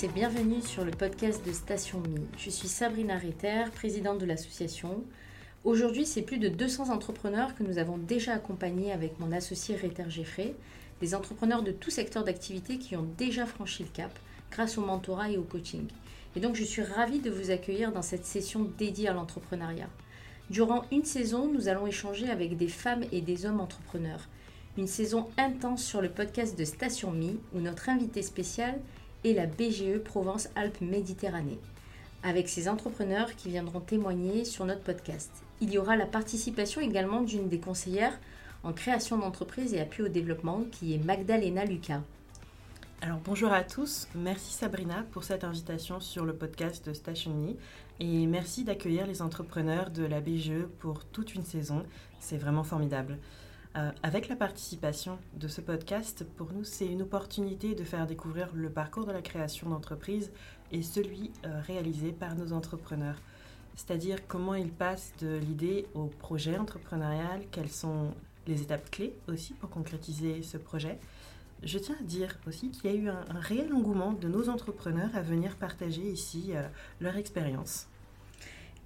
et bienvenue sur le podcast de Station Mi. Je suis Sabrina Retter, présidente de l'association. Aujourd'hui, c'est plus de 200 entrepreneurs que nous avons déjà accompagnés avec mon associé Retter Geffrey, des entrepreneurs de tout secteur d'activité qui ont déjà franchi le cap grâce au mentorat et au coaching. Et donc, je suis ravie de vous accueillir dans cette session dédiée à l'entrepreneuriat. Durant une saison, nous allons échanger avec des femmes et des hommes entrepreneurs. Une saison intense sur le podcast de Station Mi, où notre invité spécial est la BGE Provence-Alpes-Méditerranée, avec ces entrepreneurs qui viendront témoigner sur notre podcast. Il y aura la participation également d'une des conseillères en création d'entreprise et appui au développement, qui est Magdalena Lucas. Alors bonjour à tous, merci Sabrina pour cette invitation sur le podcast de Station Me et merci d'accueillir les entrepreneurs de la BGE pour toute une saison, c'est vraiment formidable. Euh, avec la participation de ce podcast, pour nous, c'est une opportunité de faire découvrir le parcours de la création d'entreprise et celui euh, réalisé par nos entrepreneurs. C'est-à-dire comment ils passent de l'idée au projet entrepreneurial, quelles sont les étapes clés aussi pour concrétiser ce projet, je tiens à dire aussi qu'il y a eu un, réel engouement de nos entrepreneurs à venir partager ici euh, leur expérience.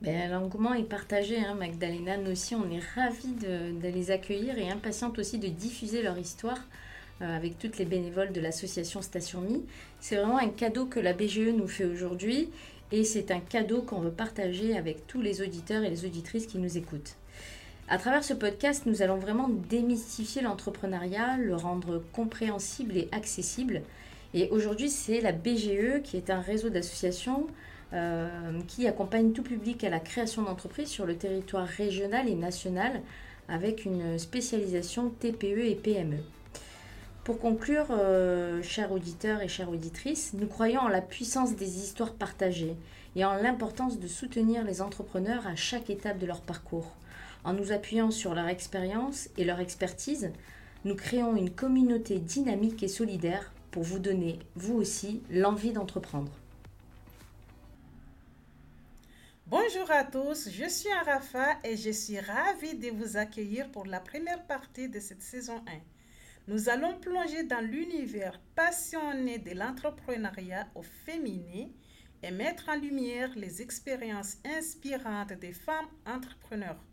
Ben, L'engouement est partagé, hein, Magdalena. Nous aussi, on est ravis de, les accueillir et impatientes aussi de diffuser leur histoire euh, avec toutes les bénévoles de l'association Station Mi. C'est vraiment un cadeau que la BGE nous fait aujourd'hui et c'est un cadeau qu'on veut partager avec tous les auditeurs et les auditrices qui nous écoutent. À travers ce podcast, nous allons vraiment démystifier l'entrepreneuriat, le rendre compréhensible et accessible. Et aujourd'hui, c'est la BGE qui est un réseau d'associations qui accompagne tout public à la création d'entreprises sur le territoire régional et national avec une spécialisation TPE et PME. Pour conclure, euh, chers auditeurs et chères auditrices, nous croyons en la puissance des histoires partagées et en l'importance de soutenir les entrepreneurs à chaque étape de leur parcours. En nous appuyant sur leur expérience et leur expertise, nous créons une communauté dynamique et solidaire pour vous donner, vous aussi, l'envie d'entreprendre. Bonjour à tous, je suis Arafa et je suis ravie de vous accueillir pour la première partie de cette saison 1. Nous allons plonger dans l'univers passionné de l'entrepreneuriat au féminin et mettre en lumière les expériences inspirantes des femmes entrepreneurs.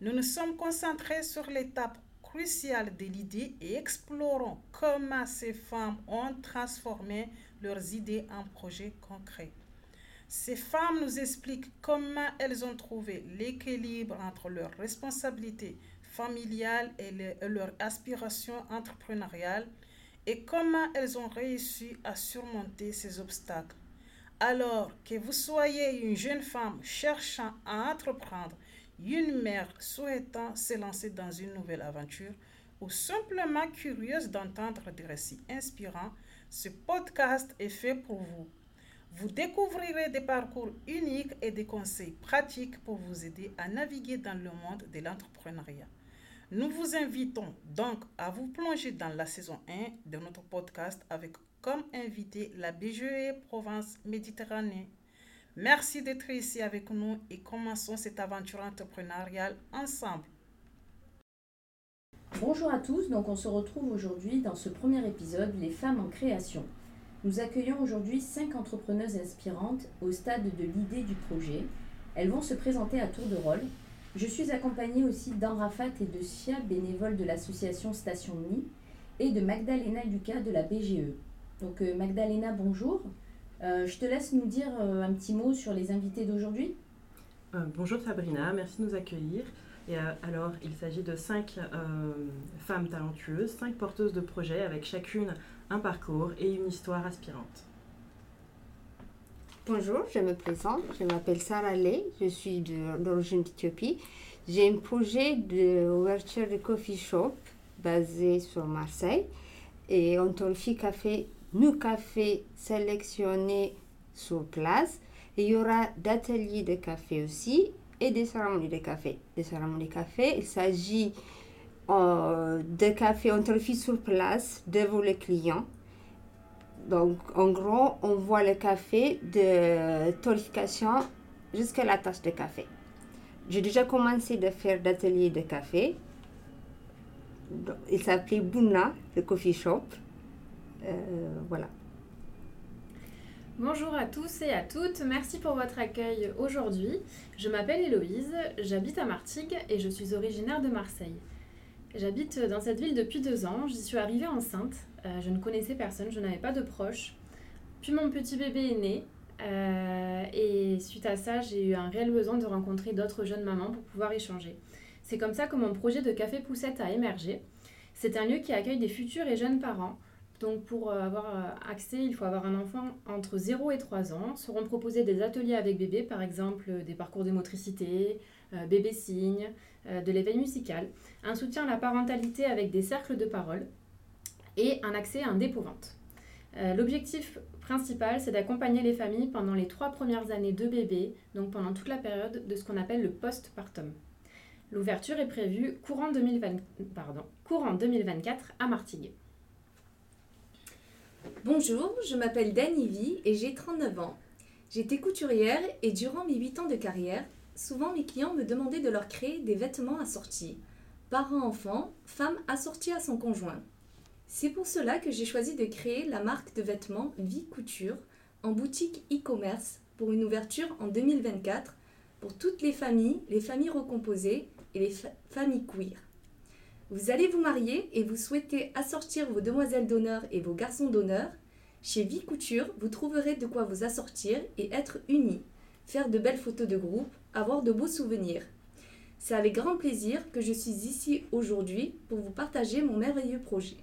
Nous nous sommes concentrés sur l'étape cruciale de l'idée et explorons comment ces femmes ont transformé leurs idées en projets concrets. Ces femmes nous expliquent comment elles ont trouvé l'équilibre entre leurs responsabilités familiales et leurs aspirations entrepreneuriales et comment elles ont réussi à surmonter ces obstacles. Alors que vous soyez une jeune femme cherchant à entreprendre, une mère souhaitant se lancer dans une nouvelle aventure ou simplement curieuse d'entendre des récits inspirants, ce podcast est fait pour vous. Vous découvrirez des parcours uniques et des conseils pratiques pour vous aider à naviguer dans le monde de l'entrepreneuriat. Nous vous invitons donc à vous plonger dans la saison 1 de notre podcast avec comme invité la BGE Provence Méditerranée. Merci d'être ici avec nous et commençons cette aventure entrepreneuriale ensemble. Bonjour à tous, donc on se retrouve aujourd'hui dans ce premier épisode Les femmes en création. Nous accueillons aujourd'hui cinq entrepreneuses inspirantes au stade de l'idée du projet. Elles vont se présenter à tour de rôle. Je suis accompagnée aussi d'Anrafat et de Sia, bénévoles de l'association Station Mi, et de Magdalena Lucas de la BGE. Donc euh, Magdalena, bonjour. Euh, je te laisse nous dire euh, un petit mot sur les invités d'aujourd'hui. Bonjour Sabrina, merci de nous accueillir. Et alors, il s'agit de cinq femmes talentueuses, cinq porteuses de projets avec chacune un parcours et une histoire aspirante. Bonjour, je me présente, je m'appelle Sarah Ley, je suis d'origine d'Éthiopie. J'ai un projet d'ouverture de coffee shop basé sur Marseille et on café nous cafés sélectionnés sur place. Il y aura d'ateliers de café aussi et des cérémonies de café. Des cérémonies de café, il s'agit euh, de café fait sur place devant le client. Donc, en gros, on voit le café de torréfaction jusqu'à la tasse de café. J'ai déjà commencé de faire d'ateliers de café. Il s'appelait Buna, le coffee shop. Euh, voilà. Bonjour à tous et à toutes, merci pour votre accueil aujourd'hui. Je m'appelle Héloïse, j'habite à Martigues et je suis originaire de Marseille. J'habite dans cette ville depuis deux ans, j'y suis arrivée enceinte, euh, je ne connaissais personne, je n'avais pas de proches. Puis mon petit bébé est né euh, et suite à ça j'ai eu un réel besoin de rencontrer d'autres jeunes mamans pour pouvoir échanger. C'est comme ça que mon projet de Café Poussette a émergé. C'est un lieu qui accueille des futurs et jeunes parents donc pour euh, avoir accès, il faut avoir un enfant entre 0 et 3 ans. Seront proposés des ateliers avec bébé, par exemple des parcours de motricité, bébé signe, de l'éveil musical, un soutien à la parentalité avec des cercles de parole et un accès à un dépôt-vente. L'objectif principal, c'est d'accompagner les familles pendant les trois premières années de bébé, donc pendant toute la période de ce qu'on appelle le postpartum. L'ouverture est prévue courant, 2020, pardon, courant 2024 à Martigues. Bonjour, je m'appelle Dani et j'ai 39 ans. J'étais couturière et durant mes 8 ans de carrière, souvent mes clients me demandaient de leur créer des vêtements assortis. Parents-enfants, femme assortie à son conjoint. C'est pour cela que j'ai choisi de créer la marque de vêtements Vie Couture en boutique e-commerce pour une ouverture en 2024 pour toutes les familles, les familles recomposées et les familles queer. Vous allez vous marier et vous souhaitez assortir vos demoiselles d'honneur et vos garçons d'honneur. Chez Vie Couture, vous trouverez de quoi vous assortir et être unis, faire de belles photos de groupe, avoir de beaux souvenirs. C'est avec grand plaisir que je suis ici aujourd'hui pour vous partager mon merveilleux projet.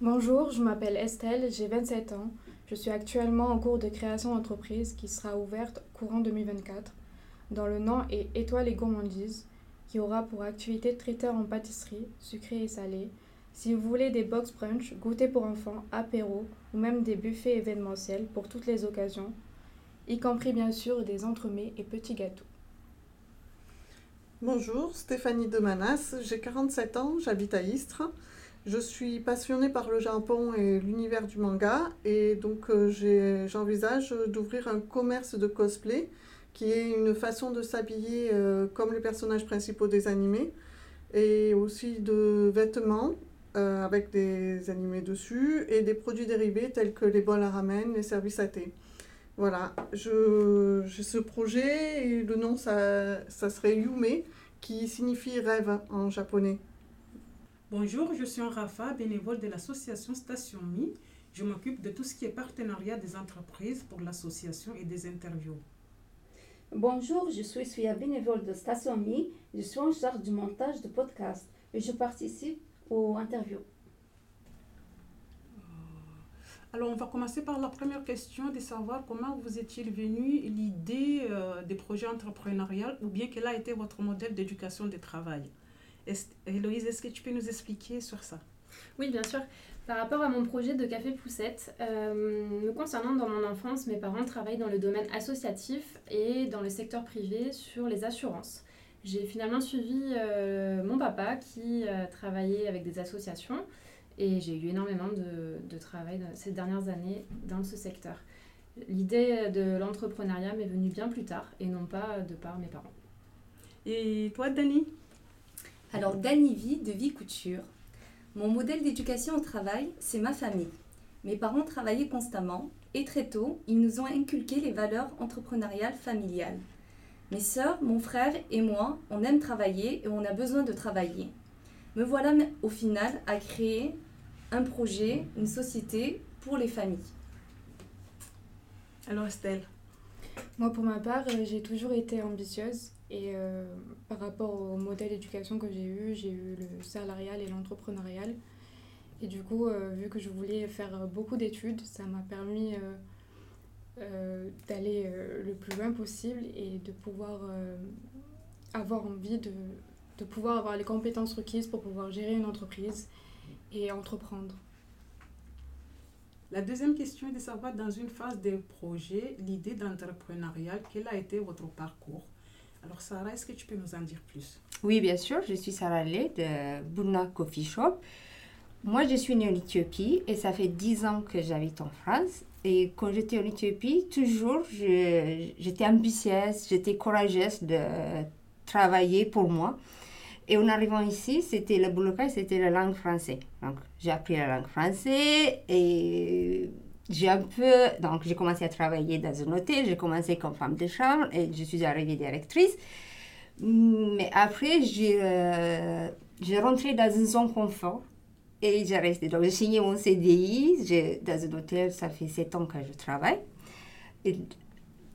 Bonjour, je m'appelle Estelle, j'ai 27 ans. Je suis actuellement en cours de création d'entreprise qui sera ouverte courant 2024. Dans le nom est Étoile et Gourmandise qui aura pour activité traiteur en pâtisserie, sucré et salé. Si vous voulez des box brunch, goûter pour enfants, apéro ou même des buffets événementiels pour toutes les occasions, y compris bien sûr des entremets et petits gâteaux. Bonjour, Stéphanie Demanas, j'ai 47 ans, j'habite à Istres. Je suis passionnée par le Japon et l'univers du manga et donc euh, j'envisage d'ouvrir un commerce de cosplay qui est une façon de s'habiller euh, comme les personnages principaux des animés, et aussi de vêtements euh, avec des animés dessus, et des produits dérivés tels que les bols à ramen, les services à thé. Voilà, j'ai ce projet, et le nom, ça, ça serait Yume, qui signifie rêve en japonais. Bonjour, je suis Rafa, bénévole de l'association Station Mi. Je m'occupe de tout ce qui est partenariat des entreprises pour l'association et des interviews. Bonjour, je suis Suya, bénévole de Station Mi. Je suis en charge du montage de podcast et je participe aux interviews. Euh, alors, on va commencer par la première question de savoir comment vous est-il venu l'idée euh, des projets entrepreneuriaux ou bien quel a été votre modèle d'éducation de travail? Héloïse, est-ce que tu peux nous expliquer sur ça? Oui, bien sûr. Par rapport à mon projet de café poussette, euh, me concernant dans mon enfance, mes parents travaillent dans le domaine associatif et dans le secteur privé sur les assurances. J'ai finalement suivi euh, mon papa qui euh, travaillait avec des associations et j'ai eu énormément de, de travail ces dernières années dans ce secteur. L'idée de l'entrepreneuriat m'est venue bien plus tard et non pas de par mes parents. Et toi, Dani? Alors, Dani vit de Vie Couture. Mon modèle d'éducation au travail, c'est ma famille. Mes parents travaillaient constamment et très tôt, ils nous ont inculqué les valeurs entrepreneuriales familiales. Mes sœurs, mon frère et moi, on aime travailler et on a besoin de travailler. Me voilà au final à créer un projet, une société pour les familles. Alors Estelle? Moi pour ma part, euh, j'ai toujours été ambitieuse et euh, par rapport au modèle d'éducation que j'ai eu, j'ai eu le salarial et l'entrepreneurial. Et du coup, euh, vu que je voulais faire beaucoup d'études, ça m'a permis euh, d'aller le plus loin possible et de pouvoir avoir envie de, de pouvoir avoir les compétences requises pour pouvoir gérer une entreprise et entreprendre. La deuxième question est de savoir, dans une phase de projet, l'idée d'entrepreneuriat, quel a été votre parcours? Alors Sarah, est-ce que tu peux nous en dire plus? Oui, bien sûr. Je suis Sarah Lé de Burna Coffee Shop. Moi, je suis née en Éthiopie et ça fait 10 ans que j'habite en France. Et quand j'étais en Éthiopie, toujours, j'étais ambitieuse, j'étais courageuse de travailler pour moi. Et en arrivant ici, c'était le blocage, c'était la langue française. Donc, j'ai appris la langue française et j'ai un peu. Donc, j'ai commencé à travailler dans un hôtel, j'ai commencé comme femme de chambre et je suis arrivée directrice. Mais après, j'ai euh, rentré dans une zone confort et j'ai resté. Donc, j'ai signé mon CDI dans un hôtel, ça fait sept ans que je travaille. Et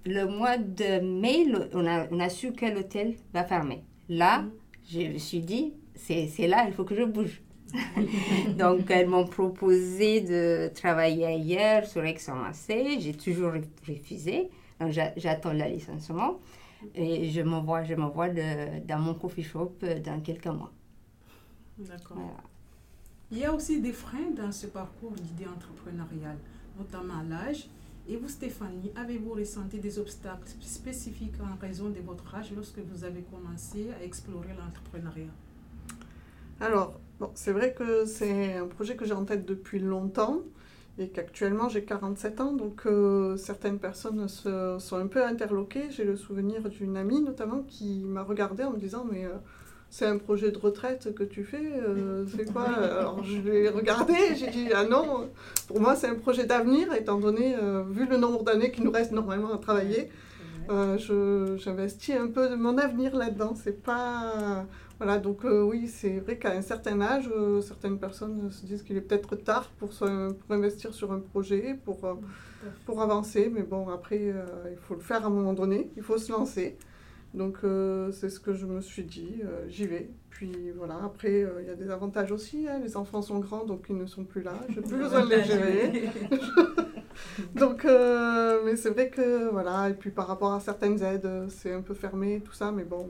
le mois de mai, on, a, on a su que l'hôtel va fermer. Là, mm. je me suis dit, c'est là, il faut que je bouge. Donc, elles m'ont proposé de travailler ailleurs sur Aix-en-Marseille. J'ai toujours refusé. Donc, j'attends le licenciement. Et je me vois, je me vois dans mon coffee shop euh, dans quelques mois. D'accord. Il y a aussi des freins dans ce parcours d'idée entrepreneuriale, notamment l'âge. Et vous, Stéphanie, avez-vous ressenti des obstacles spécifiques en raison de votre âge lorsque vous avez commencé à explorer l'entrepreneuriat? Alors, bon, c'est vrai que c'est un projet que j'ai en tête depuis longtemps et qu'actuellement j'ai 47 ans, donc euh, certaines personnes sont un peu interloquées. J'ai le souvenir d'une amie notamment qui m'a regardée en me disant mais euh, c'est un projet de retraite que tu fais, euh, c'est quoi Alors je l'ai regardé, j'ai dit, ah non, pour moi c'est un projet d'avenir, étant donné, euh, vu le nombre d'années qu'il nous reste normalement à travailler, euh, j'investis un peu de mon avenir là-dedans. C'est pas. Voilà, donc oui, c'est vrai qu'à un certain âge, certaines personnes se disent qu'il est peut-être tard pour, pour investir sur un projet, pour, pour avancer, mais bon, après, il faut le faire à un moment donné, il faut se lancer. Donc euh, c'est ce que je me suis dit, euh, j'y vais. Puis voilà, après euh, il y a des avantages aussi, hein. les enfants sont grands donc ils ne sont plus là, j'ai plus besoin de les gérer. donc mais c'est vrai que voilà, et puis par rapport à certaines aides, c'est un peu fermé tout ça, mais bon,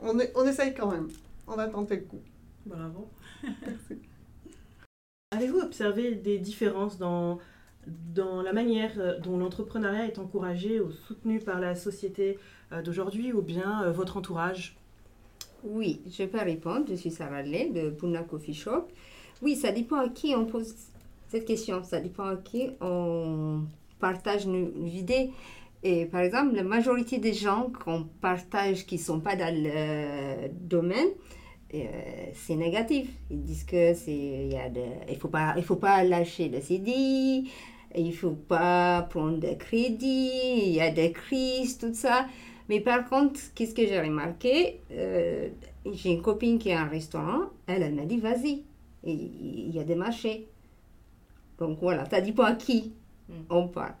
on, est, on essaye quand même, on va tenter le coup. Bravo. Merci. Avez-vous observé des différences dans dans la manière dont l'entrepreneuriat est encouragé ou soutenu par la société d'aujourd'hui ou bien euh, votre entourage? Oui, je peux répondre. Je suis Sarah Lé de Puna Coffee Shop. Oui, ça dépend à qui on pose cette question. Ça dépend à qui on partage nos idées. Et par exemple, la majorité des gens qu'on partage qui ne sont pas dans le domaine, euh, c'est négatif. Ils disent que c'est faut pas il faut pas lâcher le CD, il faut pas prendre de crédit, il y a des crises, tout ça. Mais par contre, qu'est-ce que j'ai remarqué euh, J'ai une copine qui a un restaurant, elle, elle m'a dit vas-y, il y a des marchés. Donc voilà, ça dit pas à qui hmm. on parle.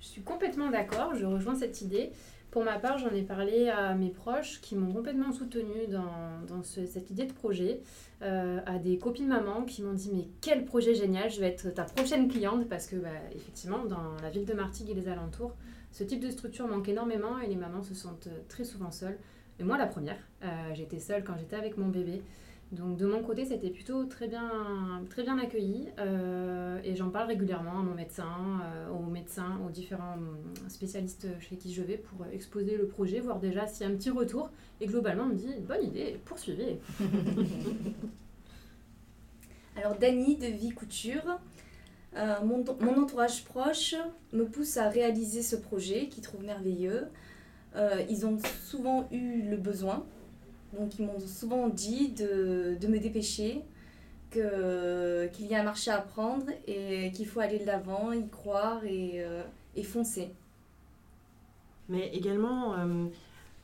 Je suis complètement d'accord, je rejoins cette idée. Pour ma part, j'en ai parlé à mes proches qui m'ont complètement soutenue dans, dans cette idée de projet, euh, à des copines mamans qui m'ont dit mais quel projet génial, je vais être ta prochaine cliente parce que bah, effectivement dans la ville de Martigues et les alentours, ce type de structure manque énormément et les mamans se sentent euh, très souvent seules. Et moi, la première, euh, j'étais seule quand j'étais avec mon bébé. Donc de mon côté, c'était plutôt très bien, très bien accueilli euh, et j'en parle régulièrement à mon médecin, aux médecins, aux différents spécialistes chez qui je vais pour exposer le projet, voir déjà s'il y a un petit retour. Et globalement, on me dit bonne idée, poursuivez. Alors Dany de Vie Couture, euh, mon, entourage proche me pousse à réaliser ce projet qu'ils trouvent merveilleux. Euh, ils ont souvent eu le besoin, donc ils m'ont souvent dit de, me dépêcher, qu'il y a un marché à prendre et qu'il faut aller de l'avant, y croire et, euh, et, foncer. Mais également,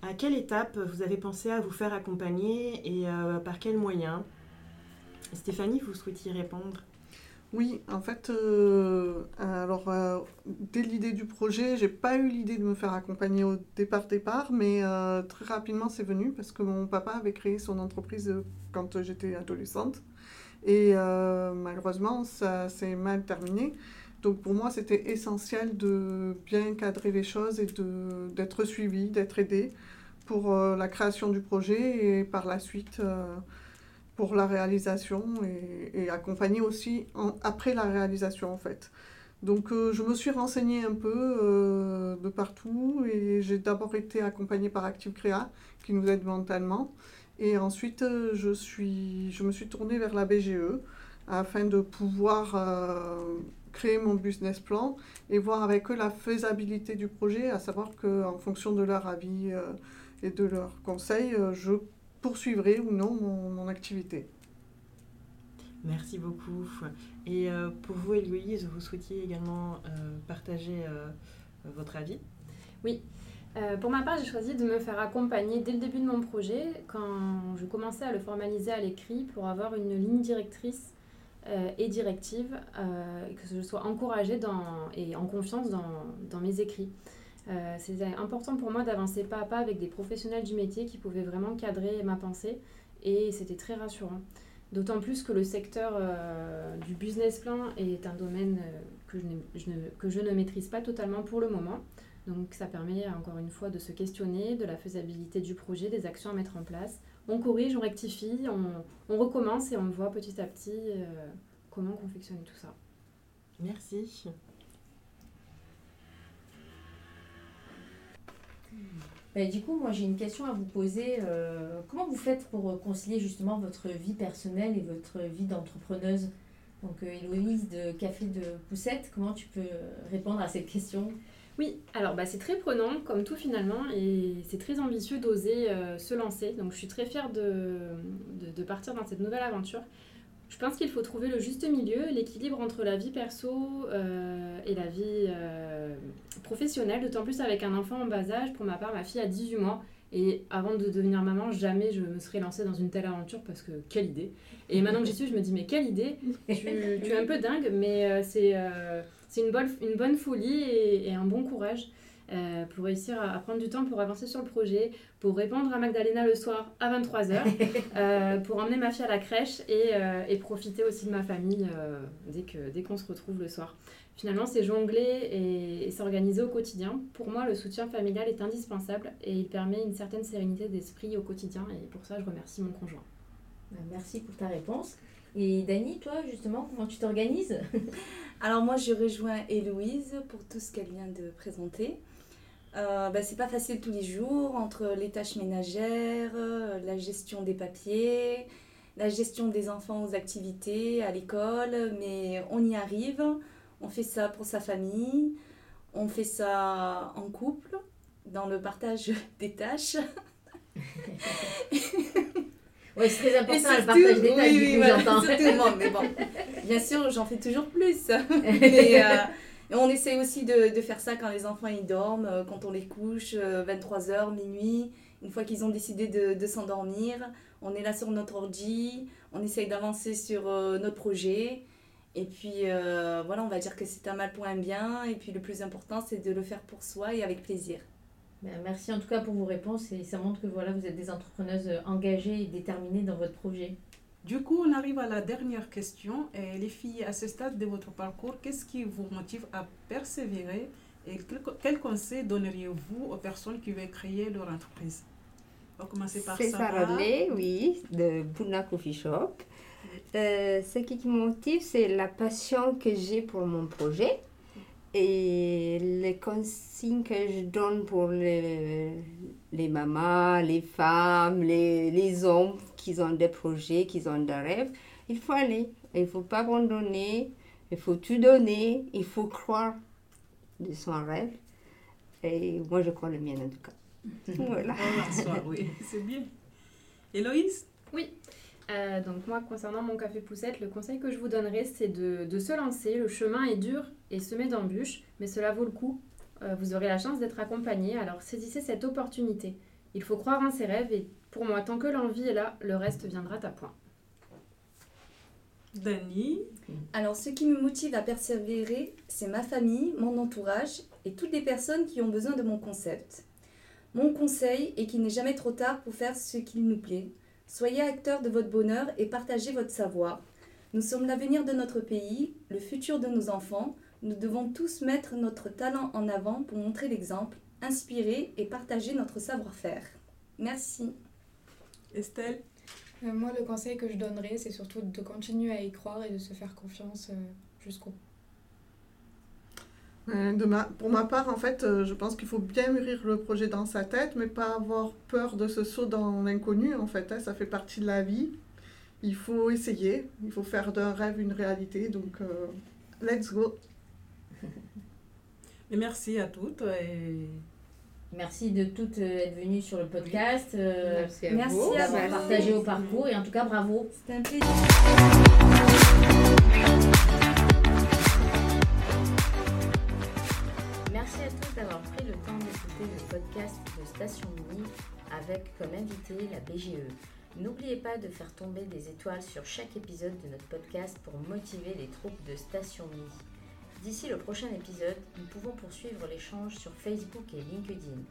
à quelle étape vous avez pensé à vous faire accompagner et par quels moyens? Stéphanie, vous souhaitiez répondre? Oui, en fait, euh, alors euh, dès l'idée du projet, j'ai pas eu l'idée de me faire accompagner au départ départ, mais euh, très rapidement c'est venu parce que mon papa avait créé son entreprise quand j'étais adolescente et malheureusement ça s'est mal terminé. Donc pour moi c'était essentiel de bien cadrer les choses et d'être suivi, d'être aidé pour la création du projet et par la suite pour la réalisation et, accompagner aussi après la réalisation en fait. Donc euh, je me suis renseignée un peu euh, de partout et j'ai d'abord été accompagnée par Active Créa qui nous aide mentalement et ensuite euh, je, suis, je me suis tournée vers la BGE afin de pouvoir créer mon business plan et voir avec eux la faisabilité du projet, à savoir qu'en fonction de leur avis et de leurs conseils, je poursuivrai ou non mon, activité. Merci beaucoup. Et euh, pour vous, Héloïse, vous souhaitiez également euh, partager euh, votre avis? Oui. pour ma part, j'ai choisi de me faire accompagner dès le début de mon projet, quand je commençais à le formaliser à l'écrit, pour avoir une ligne directrice et directive, et que je sois encouragée dans, et en confiance dans, dans mes écrits. C'était important pour moi d'avancer pas à pas avec des professionnels du métier qui pouvaient vraiment cadrer ma pensée, et c'était très rassurant. D'autant plus que le secteur euh, du business plan est un domaine euh, que, je ne, que je ne maîtrise pas totalement pour le moment. Donc ça permet encore une fois de se questionner de la faisabilité du projet, des actions à mettre en place. On corrige, on rectifie, on, on recommence et on voit petit à petit euh, comment confectionner tout ça. Merci. Ben, du coup, moi j'ai une question à vous poser. Euh, comment vous faites pour concilier justement votre vie personnelle et votre vie d'entrepreneuse? Donc euh, Héloïse de Café de Poussette, comment tu peux répondre à cette question? Oui, alors bah, c'est très prenant comme tout finalement et c'est très ambitieux d'oser euh, se lancer. Donc je suis très fière de, de, partir dans cette nouvelle aventure. Je pense qu'il faut trouver le juste milieu, l'équilibre entre la vie perso euh, et la vie euh, professionnelle, d'autant plus avec un enfant en bas âge. Pour ma part, ma fille a 18 mois. Et avant de devenir maman, jamais je me serais lancée dans une telle aventure parce que quelle idée. Et maintenant que j'y suis, je me dis, mais quelle idée tu, es un peu dingue, mais euh, c'est une, bonne, une bonne folie et un bon courage. Euh, pour réussir à, prendre du temps pour avancer sur le projet, pour répondre à Magdalena le soir à 23h, euh, pour emmener ma fille à la crèche et, euh, et profiter aussi de ma famille dès qu'on dès qu'on se retrouve le soir. Finalement, c'est jongler et, s'organiser au quotidien. Pour moi, le soutien familial est indispensable et il permet une certaine sérénité d'esprit au quotidien et pour ça, je remercie mon conjoint. Bah, merci pour ta réponse. Et Dani, toi, justement, comment tu t'organises? Alors moi, je rejoins Héloïse pour tout ce qu'elle vient de présenter. Euh, bah, c'est pas facile tous les jours entre les tâches ménagères, euh, la gestion des papiers, la gestion des enfants aux activités, à l'école, mais on y arrive. On fait ça pour sa famille, on fait ça en couple, dans le partage des tâches. oui, c'est très important le partage des tâches, oui, oui, j'entends. mais bon, bien sûr, j'en fais toujours plus. mais, euh, on essaye aussi de, faire ça quand les enfants ils dorment, euh, quand on les couche, 23h, euh, minuit. Une fois qu'ils ont décidé de, s'endormir, on est là sur notre ordi, on essaye d'avancer sur euh, notre projet. Et puis voilà, on va dire que c'est un mal pour un bien. Et puis le plus important, c'est de le faire pour soi et avec plaisir. Ben, merci en tout cas pour vos réponses et ça montre que voilà, vous êtes des entrepreneuses engagées et déterminées dans votre projet. Du coup, on arrive à la dernière question. Et les filles, à ce stade de votre parcours, qu'est-ce qui vous motive à persévérer et quel, conseil donneriez-vous aux personnes qui veulent créer leur entreprise? On va commencer par ça. Sarah oui, de Buna Coffee Shop. Euh, ce qui me motive, c'est la passion que j'ai pour mon projet et les consignes que je donne pour les, les mamans, les femmes, les, les hommes qui ont des projets, qui ont des rêves, il faut aller. Il ne faut pas abandonner, il faut tout donner, il faut croire de son rêve. Et moi, je crois le mien en tout cas. voilà. oui, c'est bien. Héloïse? Oui. Euh, donc moi, concernant mon café poussette, le conseil que je vous donnerais, c'est de, de, se lancer. Le chemin est dur et semé d'embûches, mais cela vaut le coup. Euh, vous aurez la chance d'être accompagné, alors saisissez cette opportunité. Il faut croire en ses rêves et pour moi, tant que l'envie est là, le reste viendra à point. Dani Alors, ce qui me motive à persévérer, c'est ma famille, mon entourage et toutes les personnes qui ont besoin de mon concept. Mon conseil est qu'il n'est jamais trop tard pour faire ce qu'il nous plaît. Soyez acteurs de votre bonheur et partagez votre savoir. Nous sommes l'avenir de notre pays, le futur de nos enfants. Nous devons tous mettre notre talent en avant pour montrer l'exemple, inspirer et partager notre savoir-faire. Merci. Estelle euh, Moi, le conseil que je donnerais, c'est surtout de continuer à y croire et de se faire confiance euh, jusqu'au bout. Euh, pour ma part, en fait, je pense qu'il faut bien mûrir le projet dans sa tête, mais pas avoir peur de ce saut dans l'inconnu, en fait. Hein, ça fait partie de la vie. Il faut essayer, il faut faire d'un rêve une réalité. Donc, let's go. merci à toutes. Et Merci de toutes euh, être venues sur le podcast. euh, Merci à merci vous. à d'avoir partagé au parcours et en tout cas bravo. C'était un plaisir. de Station Mini avec comme invité la BGE. N'oubliez pas de faire tomber des étoiles sur chaque épisode de notre podcast pour motiver les troupes de Station Mini. D'ici le prochain épisode, nous pouvons poursuivre l'échange sur Facebook et LinkedIn.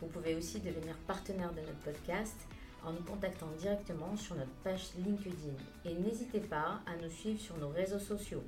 Vous pouvez aussi devenir partenaire de notre podcast en nous contactant directement sur notre page LinkedIn. Et n'hésitez pas à nous suivre sur nos réseaux sociaux.